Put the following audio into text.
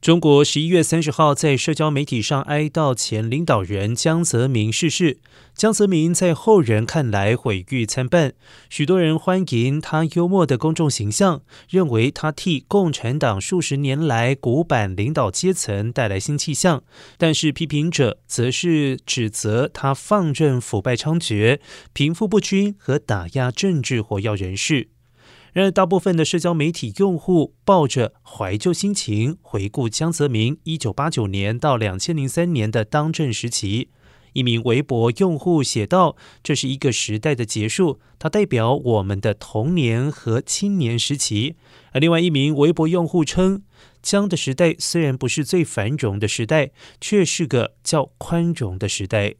中国十一月三十号在社交媒体上哀悼前领导人江泽民逝世。江泽民在后人看来毁誉参半，许多人欢迎他幽默的公众形象，认为他替共产党数十年来古板领导阶层带来新气象。但是批评者则是指责他放任腐败猖獗、贫富不均和打压政治活跃人士。然而，大部分的社交媒体用户抱着怀旧心情，回顾江泽民一九八九年到两千零三年的当政时期。一名微博用户写道：“这是一个时代的结束，它代表我们的童年和青年时期。”而另外一名微博用户称：“江的时代虽然不是最繁荣的时代，却是个较宽容的时代。”